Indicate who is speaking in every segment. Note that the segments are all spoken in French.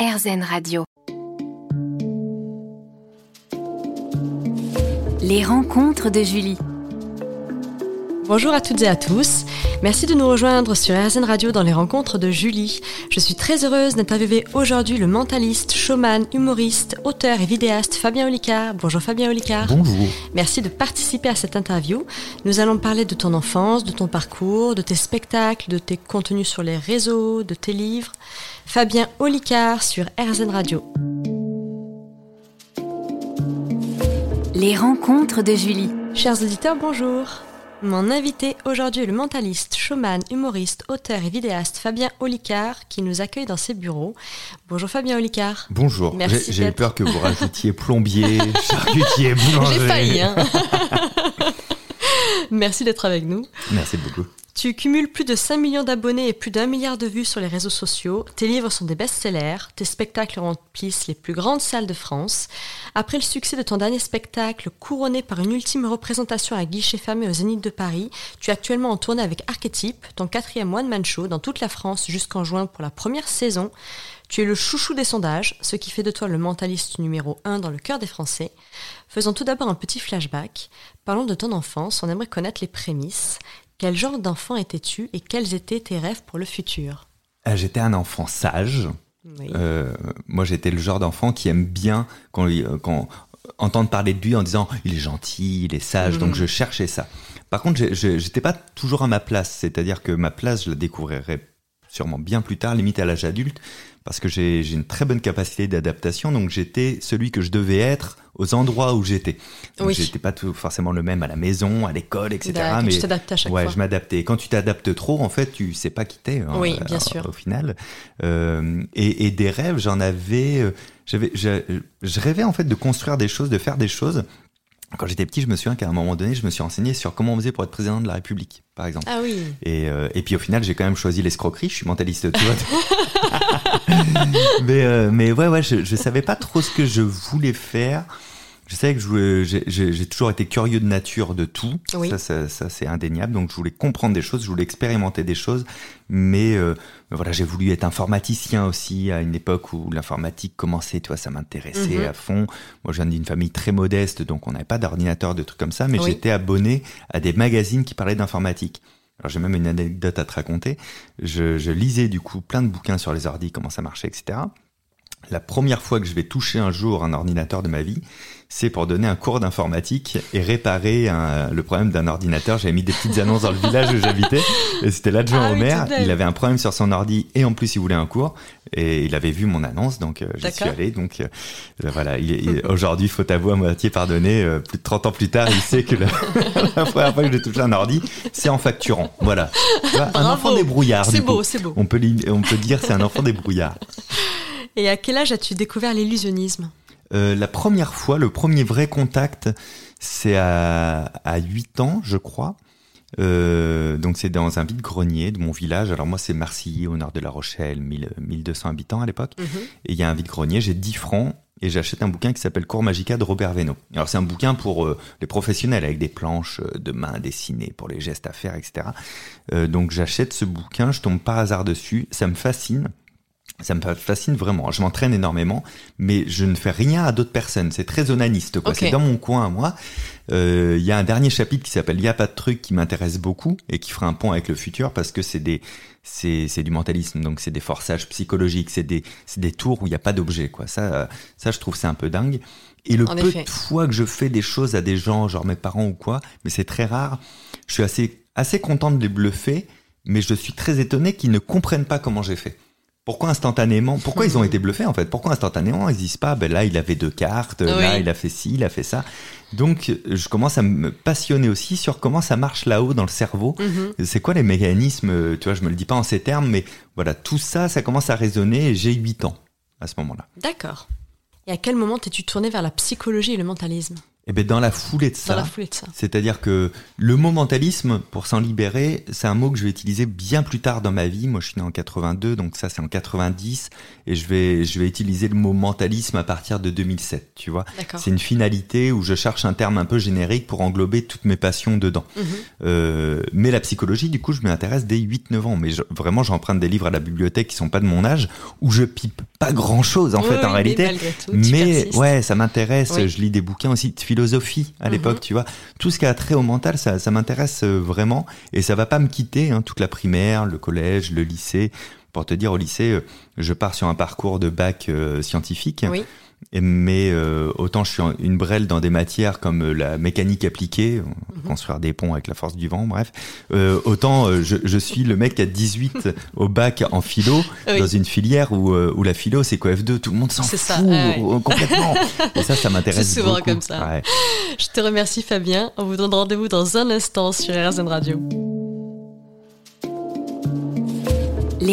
Speaker 1: RZN Radio. Les rencontres de Julie.
Speaker 2: Bonjour à toutes et à tous. Merci de nous rejoindre sur RZN Radio dans les rencontres de Julie. Je suis très heureuse d'interviewer aujourd'hui le mentaliste, showman, humoriste, auteur et vidéaste Fabien Olicard. Bonjour Fabien Olicard.
Speaker 3: Bonjour.
Speaker 2: Merci de participer à cette interview. Nous allons parler de ton enfance, de ton parcours, de tes spectacles, de tes contenus sur les réseaux, de tes livres. Fabien Olicard sur RZN Radio.
Speaker 1: Les rencontres de Julie.
Speaker 2: Chers auditeurs, bonjour. Mon invité aujourd'hui est le mentaliste, showman, humoriste, auteur et vidéaste Fabien Olicard qui nous accueille dans ses bureaux. Bonjour Fabien Olicard.
Speaker 3: Bonjour.
Speaker 2: Merci
Speaker 3: J'ai peur que vous rajoutiez plombier, charcutier, boulanger.
Speaker 2: J'ai failli, hein. Merci d'être avec nous.
Speaker 3: Merci beaucoup.
Speaker 2: Tu cumules plus de 5 millions d'abonnés et plus d'un milliard de vues sur les réseaux sociaux. Tes livres sont des best-sellers. Tes spectacles remplissent les plus grandes salles de France. Après le succès de ton dernier spectacle, couronné par une ultime représentation à guichet fermé au Zénith de Paris, tu es actuellement en tournée avec Archetype, ton quatrième one-man show dans toute la France jusqu'en juin pour la première saison. Tu es le chouchou des sondages, ce qui fait de toi le mentaliste numéro 1 dans le cœur des Français. Faisons tout d'abord un petit flashback. Parlons de ton enfance, on aimerait connaître les prémices. Quel genre d'enfant étais-tu et quels étaient tes rêves pour le futur?
Speaker 3: Euh, J'étais un enfant sage.
Speaker 2: Oui.
Speaker 3: Euh, moi, j'étais le genre d'enfant qui aime bien qu'on euh, qu'on entende parler de lui en disant il est gentil, il est sage. Donc, je cherchais ça. Par contre, j'étais pas toujours à ma place. C'est-à-dire que ma place, je la découvrirai sûrement bien plus tard, limite à l'âge adulte, parce que j'ai une très bonne capacité d'adaptation. Donc, j'étais celui que je devais être aux endroits où j'étais.
Speaker 2: Oui.
Speaker 3: J'étais pas tout, forcément le même à la maison, à l'école, etc. Mais
Speaker 2: tu t'adaptes à chaque
Speaker 3: ouais,
Speaker 2: fois.
Speaker 3: je m'adaptais. Quand tu t'adaptes trop, en fait, tu sais pas quitter. hein,
Speaker 2: Oui, bien
Speaker 3: euh,
Speaker 2: sûr.
Speaker 3: Au final, Euh, et, et des rêves, j'en avais. euh, J'avais, je, je rêvais en fait de construire des choses, de faire des choses. Quand j'étais petit, je me souviens qu'à un moment donné, je me suis renseigné sur comment on faisait pour être président de la République, par exemple.
Speaker 2: Ah oui.
Speaker 3: Et, euh, et puis au final, j'ai quand même choisi l'escroquerie. Je suis mentaliste, tu vois. mais, euh, mais ouais, ouais, je, je savais pas trop ce que je voulais faire. Je savais que j'ai- toujours été curieux de nature de tout.
Speaker 2: Oui.
Speaker 3: Ça, ça, ça, c'est indéniable. Donc je voulais comprendre des choses, je voulais expérimenter des choses. Mais euh, voilà, j'ai voulu être informaticien aussi à une époque où l'informatique commençait. Tu vois, ça m'intéressait
Speaker 2: Mhm.
Speaker 3: à fond. Moi, je viens d'une famille très modeste, donc on n'avait pas d'ordinateur, de trucs comme ça. Mais
Speaker 2: Oui.
Speaker 3: j'étais abonné à des magazines qui parlaient d'informatique. Alors j'ai même une anecdote à te raconter. Je, je lisais du coup plein de bouquins sur les ordis, comment ça marchait, etc. La première fois que je vais toucher un jour un ordinateur de ma vie, c'est pour donner un cours d'informatique et réparer un- le problème d'un ordinateur. J'avais mis des petites annonces dans le village où j'habitais et c'était l'adjoint
Speaker 2: Ah
Speaker 3: au maire. Il avait un problème sur son ordi et en plus il voulait un cours et il avait vu mon annonce donc euh, j'y suis allé. Donc euh, voilà, il, il- aujourd'hui faut avouer à moitié pardonné. euh, plus de 30 ans plus tard, il sait que la, la première fois que j'ai touché un ordi, c'est en facturant. Voilà, un enfant débrouillard.
Speaker 2: C'est beau, c'est beau.
Speaker 3: On peut, on peut dire c'est un enfant débrouillard.
Speaker 2: Et à quel âge as-tu découvert l'illusionnisme?
Speaker 3: Euh, la première fois, le premier vrai contact, c'est à, à 8 ans, je crois. Euh, donc c'est dans un vide-grenier de mon village. Alors moi c'est Marcilly au nord de La Rochelle, 1000, 1200 habitants à l'époque. Et il y a un vide-grenier, j'ai 10 francs et j'achète un bouquin qui s'appelle Cours Magica de Robert Veno. Alors c'est un bouquin pour euh, les professionnels avec des planches de main dessinées pour les gestes à faire, etc. Euh, donc j'achète ce bouquin, je tombe par hasard dessus, ça me fascine. Ça me fascine vraiment. Je m'entraîne énormément, mais je ne fais rien à d'autres personnes. C'est très onaniste, quoi. C'est dans mon coin à moi. Euh, Il y a un dernier chapitre qui s'appelle Il y a pas de truc qui m'intéresse beaucoup et qui fera un pont avec le futur parce que c'est des c'est c'est du mentalisme donc c'est des forçages psychologiques, c'est des c'est des tours où il n'y a pas d'objet quoi. Ça ça je trouve c'est un peu dingue. Et le
Speaker 2: En
Speaker 3: peu
Speaker 2: effet.
Speaker 3: de fois que je fais des choses à des gens, genre mes parents ou quoi, mais c'est très rare. Je suis assez assez content de les bluffer, mais je suis très étonné qu'ils ne comprennent pas comment j'ai fait. Pourquoi instantanément? Pourquoi ils ont été bluffés en fait? Pourquoi instantanément ils disent pas ben là il avait deux cartes, là il a fait ci, il a fait ça? Donc je commence à me passionner aussi sur comment ça marche là-haut dans le cerveau.
Speaker 2: Mhm.
Speaker 3: C'est quoi les mécanismes Tu vois, je me le dis pas en ces termes, mais voilà, tout ça, ça commence à résonner. et J'ai 8 ans à ce moment-là.
Speaker 2: D'accord. Et à quel moment t'es-tu tourné vers la psychologie et le mentalisme?
Speaker 3: Eh ben dans la foulée de ça. C'est-à-dire que le mot mentalisme, pour s'en libérer, c'est un mot que je vais utiliser bien plus tard dans ma vie. Moi, je suis né en 82, donc ça, c'est en 90. Et je vais, je vais utiliser le mot mentalisme à partir de 2007, tu vois. C'est une finalité où je cherche un terme un peu générique pour englober toutes mes passions dedans.
Speaker 2: Mhm.
Speaker 3: Euh, mais la psychologie, du coup, je m'y intéresse dès 8-9 ans. Mais je- vraiment, j'emprunte des livres à la bibliothèque qui sont pas de mon âge, où je pipe pas grand-chose, en
Speaker 2: Oui,
Speaker 3: fait,
Speaker 2: oui,
Speaker 3: en
Speaker 2: mais
Speaker 3: réalité.
Speaker 2: tout,
Speaker 3: Mais ouais, ça m'intéresse.
Speaker 2: Oui.
Speaker 3: Je lis des bouquins aussi de philosophie à l'époque,
Speaker 2: Mhm.
Speaker 3: tu vois. Tout ce qui a trait au mental, ça, ça m'intéresse euh, vraiment. Et ça va pas me quitter, hein, toute la primaire, le collège, le lycée. Pour te dire, au lycée, euh, je pars sur un parcours de bac euh, scientifique.
Speaker 2: Oui.
Speaker 3: Mais euh, autant je suis une brêle dans des matières comme la mécanique appliquée,
Speaker 2: Mhm.
Speaker 3: construire des ponts avec la force du vent, bref. Euh, autant je, je suis le mec a 18 au bac en philo,
Speaker 2: Oui.
Speaker 3: dans une filière où, où la philo c'est quoi F2, tout le monde s'en fout
Speaker 2: ça, ouais,
Speaker 3: complètement. Et ça, ça m'intéresse
Speaker 2: C'est souvent
Speaker 3: beaucoup.
Speaker 2: comme ça.
Speaker 3: Ouais.
Speaker 2: Je te remercie Fabien. On vous donne rendez-vous dans un instant sur RZN Radio.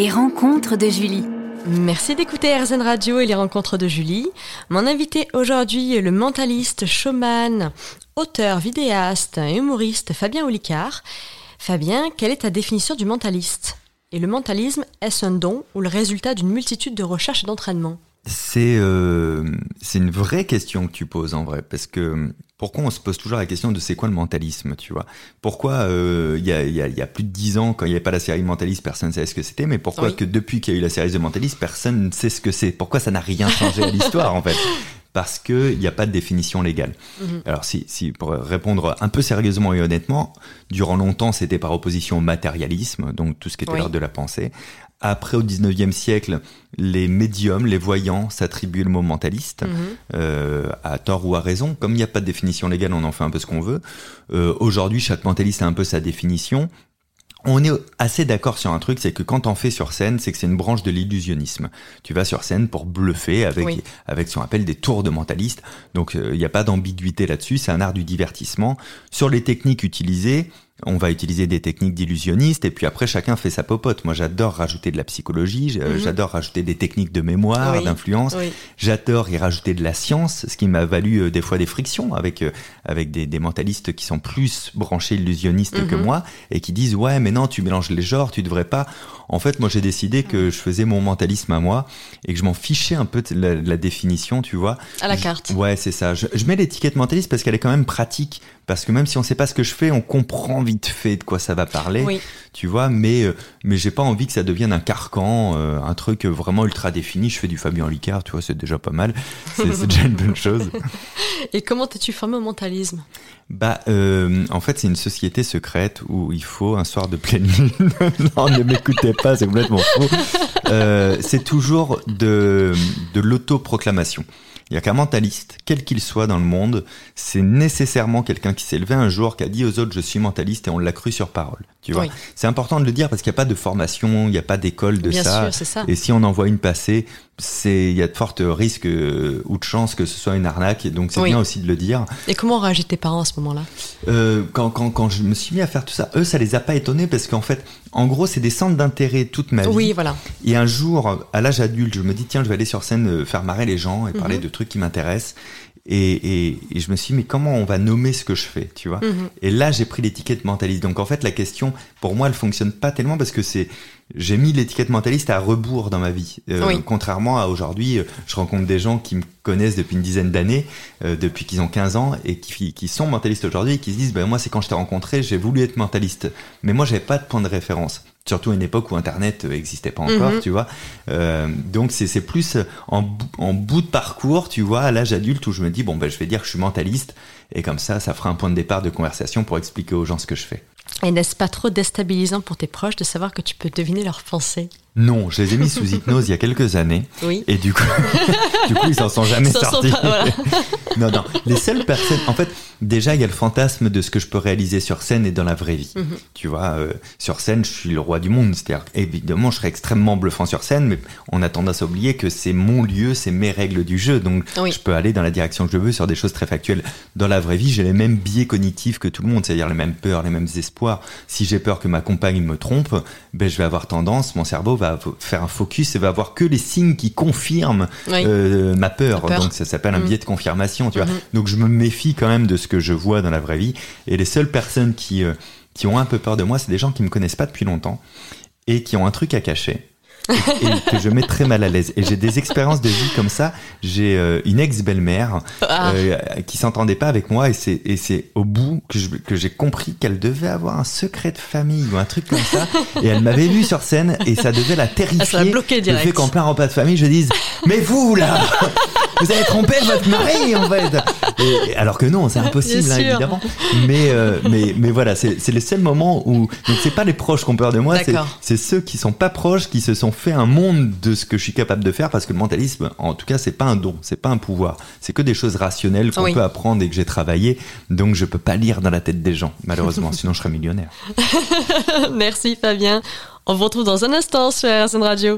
Speaker 1: Les rencontres de Julie.
Speaker 2: Merci d'écouter RZN Radio et les rencontres de Julie. Mon invité aujourd'hui est le mentaliste, showman, auteur, vidéaste et humoriste Fabien Olicard. Fabien, quelle est ta définition du mentaliste? Et le mentalisme, est-ce un don ou le résultat d'une multitude de recherches et d'entraînement
Speaker 3: C'est euh, c'est une vraie question que tu poses en vrai, parce que pourquoi on se pose toujours la question de c'est quoi le mentalisme, tu vois? Pourquoi euh, il y, a, y, a, y a plus de dix ans, quand il n'y avait pas la série Mentaliste, personne ne savait ce que c'était, mais pourquoi
Speaker 2: Oui.
Speaker 3: que depuis qu'il y a eu la série de Mentaliste, personne ne sait ce que c'est? Pourquoi ça n'a rien changé à l'histoire en fait? Parce qu'il n'y a pas de définition légale.
Speaker 2: Mhm.
Speaker 3: Alors si, si pour répondre un peu sérieusement et honnêtement, durant longtemps c'était par opposition au matérialisme, donc tout ce qui était
Speaker 2: Oui.
Speaker 3: l'art de la pensée. Après, au 19e siècle, les médiums, les voyants s'attribuent le mot mentaliste,
Speaker 2: Mhm.
Speaker 3: euh, à tort ou à raison. Comme il n'y a pas de définition légale, on en fait un peu ce qu'on veut. Euh, Aujourd'hui, chaque mentaliste a un peu sa définition. On est assez d'accord sur un truc, c'est que quand on fait sur scène, c'est que c'est une branche de l'illusionnisme. Tu vas sur scène pour bluffer avec,
Speaker 2: Oui.
Speaker 3: avec ce qu'on appelle des tours de mentaliste. Donc euh, il n'y a pas d'ambiguïté là-dessus, c'est un art du divertissement. Sur les techniques utilisées, on va utiliser des techniques d'illusionniste et puis après chacun fait sa popote. Moi j'adore rajouter de la psychologie,
Speaker 2: Mhm.
Speaker 3: j'adore rajouter des techniques de mémoire,
Speaker 2: Oui.
Speaker 3: d'influence.
Speaker 2: Oui.
Speaker 3: J'adore y rajouter de la science, ce qui m'a valu euh, des fois des frictions avec euh, avec des, des mentalistes qui sont plus branchés illusionnistes que
Speaker 2: Mhm.
Speaker 3: moi et qui disent ouais mais non tu mélanges les genres, tu devrais pas. En fait moi j'ai décidé que je faisais mon mentalisme à moi et que je m'en fichais un peu de la, de la définition, tu vois.
Speaker 2: À la
Speaker 3: Je-
Speaker 2: carte.
Speaker 3: Ouais c'est ça. Je, je mets l'étiquette mentaliste parce qu'elle est quand même pratique parce que même si on sait pas ce que je fais, on comprend vite fait de quoi ça va parler
Speaker 2: Oui.
Speaker 3: tu vois mais euh, mais j'ai pas envie que ça devienne un carcan euh, un truc vraiment ultra défini. Je fais du Fabien Licard tu vois c'est déjà pas mal. C'est c'est déjà une bonne chose.
Speaker 2: Et comment t'es-tu formé au mentalisme?
Speaker 3: Bah euh, en fait c'est une société secrète où il faut un soir de pleine lune non ne m'écoutez pas c'est complètement faux Euh, c'est toujours de de l'autoproclamation il y a qu'un mentaliste, quel qu'il soit dans le monde, c'est nécessairement quelqu'un qui s'est levé un jour, qui a dit aux autres je suis mentaliste et on l'a cru sur parole. Tu vois,
Speaker 2: Oui.
Speaker 3: c'est important de le dire parce qu'il n'y a pas de formation, il n'y a pas d'école de
Speaker 2: Bien
Speaker 3: ça.
Speaker 2: sûr, c'est ça.
Speaker 3: Et si on en voit une passer, c'est il y a de fortes risques euh, ou de chances que ce soit une arnaque. Et donc c'est
Speaker 2: Oui.
Speaker 3: bien aussi de le dire.
Speaker 2: Et comment réagissent tes parents à ce moment-là?
Speaker 3: Euh, quand, quand, quand je me suis mis à faire tout ça, eux, ça les a pas étonnés parce qu'en fait, en gros, c'est des centres d'intérêt toute ma vie.
Speaker 2: Oui, voilà.
Speaker 3: Et un jour, à l'âge adulte, je me dis tiens, je vais aller sur scène euh, faire marrer les gens et parler
Speaker 2: Mhm.
Speaker 3: de trucs qui m'intéressent. Et, et, et je me suis dit mais comment on va nommer ce que je fais, tu vois?
Speaker 2: Mhm.
Speaker 3: et là, j'ai pris l'étiquette mentaliste. Donc en fait, la question, pour moi, elle fonctionne pas tellement parce que c'est, j'ai mis l'étiquette mentaliste à rebours dans ma vie. Euh,
Speaker 2: Oui.
Speaker 3: Contrairement à aujourd'hui, euh, je rencontre des gens qui me connaissent depuis une dizaine d'années, euh, depuis qu'ils ont 15 ans et qui, qui sont mentalistes aujourd'hui et qui se disent, ben moi, c'est quand je t'ai rencontré, j'ai voulu être mentaliste. Mais moi, j'avais pas de point de référence. Surtout à une époque où Internet euh, existait pas encore,
Speaker 2: Mhm.
Speaker 3: tu vois. Euh, donc c'est c'est plus en, bou- en bout de parcours, tu vois, à l'âge adulte où je me dis bon ben je vais dire que je suis mentaliste et comme ça ça fera un point de départ de conversation pour expliquer aux gens ce que je fais.
Speaker 2: Et n'est-ce pas trop déstabilisant pour tes proches de savoir que tu peux deviner leurs pensées?
Speaker 3: Non, je les ai mis sous hypnose il y a quelques années
Speaker 2: Oui.
Speaker 3: et du coup du coup ils s'en sont jamais sortis.
Speaker 2: pas- voilà.
Speaker 3: non non, les seules personnes en fait déjà il y a le fantasme de ce que je peux réaliser sur scène et dans la vraie vie.
Speaker 2: Mhm.
Speaker 3: Tu vois, euh, sur scène, je suis le roi du monde. C'est-à-dire, évidemment, je serais extrêmement bluffant sur scène, mais on a tendance à oublier que c'est mon lieu, c'est mes règles du jeu. Donc,
Speaker 2: Oui.
Speaker 3: je peux aller dans la direction que je veux sur des choses très factuelles. Dans la vraie vie, j'ai les mêmes biais cognitifs que tout le monde, c'est-à-dire les mêmes peurs, les mêmes espoirs. Si j'ai peur que ma compagne me trompe, ben, je vais avoir tendance, mon cerveau va faire un focus et va voir que les signes qui confirment
Speaker 2: Oui.
Speaker 3: euh, ma peur. Donc ça s'appelle un
Speaker 2: Mhm.
Speaker 3: biais de confirmation, tu vois.
Speaker 2: Mhm.
Speaker 3: Donc je me méfie quand même de ce que je vois dans la vraie vie. Et les seules personnes qui euh, qui ont un peu peur de moi, c'est des gens qui me connaissent pas depuis longtemps et qui ont un truc à cacher. et, que je mets très mal à l'aise. Et j'ai des expériences de vie comme ça. J'ai euh, une ex-belle-mère
Speaker 2: Ah.
Speaker 3: euh, qui s'entendait pas avec moi et c'est et c'est au bout que je- que j'ai compris qu'elle devait avoir un secret de famille ou un truc comme ça et elle m'avait vu sur scène et ça devait la terrifier
Speaker 2: Ah, ça l'a bloqué
Speaker 3: le
Speaker 2: direct.
Speaker 3: fait qu'en plein repas de famille je dise mais vous là vous avez trompé votre mari en fait Et- alors que non c'est impossible hein, évidemment mais euh, mais mais voilà c'est les seuls moments où donc c'est pas les proches qui ont peur de moi c'est ceux qui sont pas proches qui se sont fait un monde de ce que je suis capable de faire parce que le mentalisme en tout cas c'est pas un don c'est pas un pouvoir c'est que des choses rationnelles qu'on
Speaker 2: Oui.
Speaker 3: peut apprendre et que j'ai travaillé donc je peux pas lire dans la tête des gens malheureusement sinon je serais millionnaire
Speaker 2: Merci Fabien. On vous retrouve dans un instant sur RSN Radio.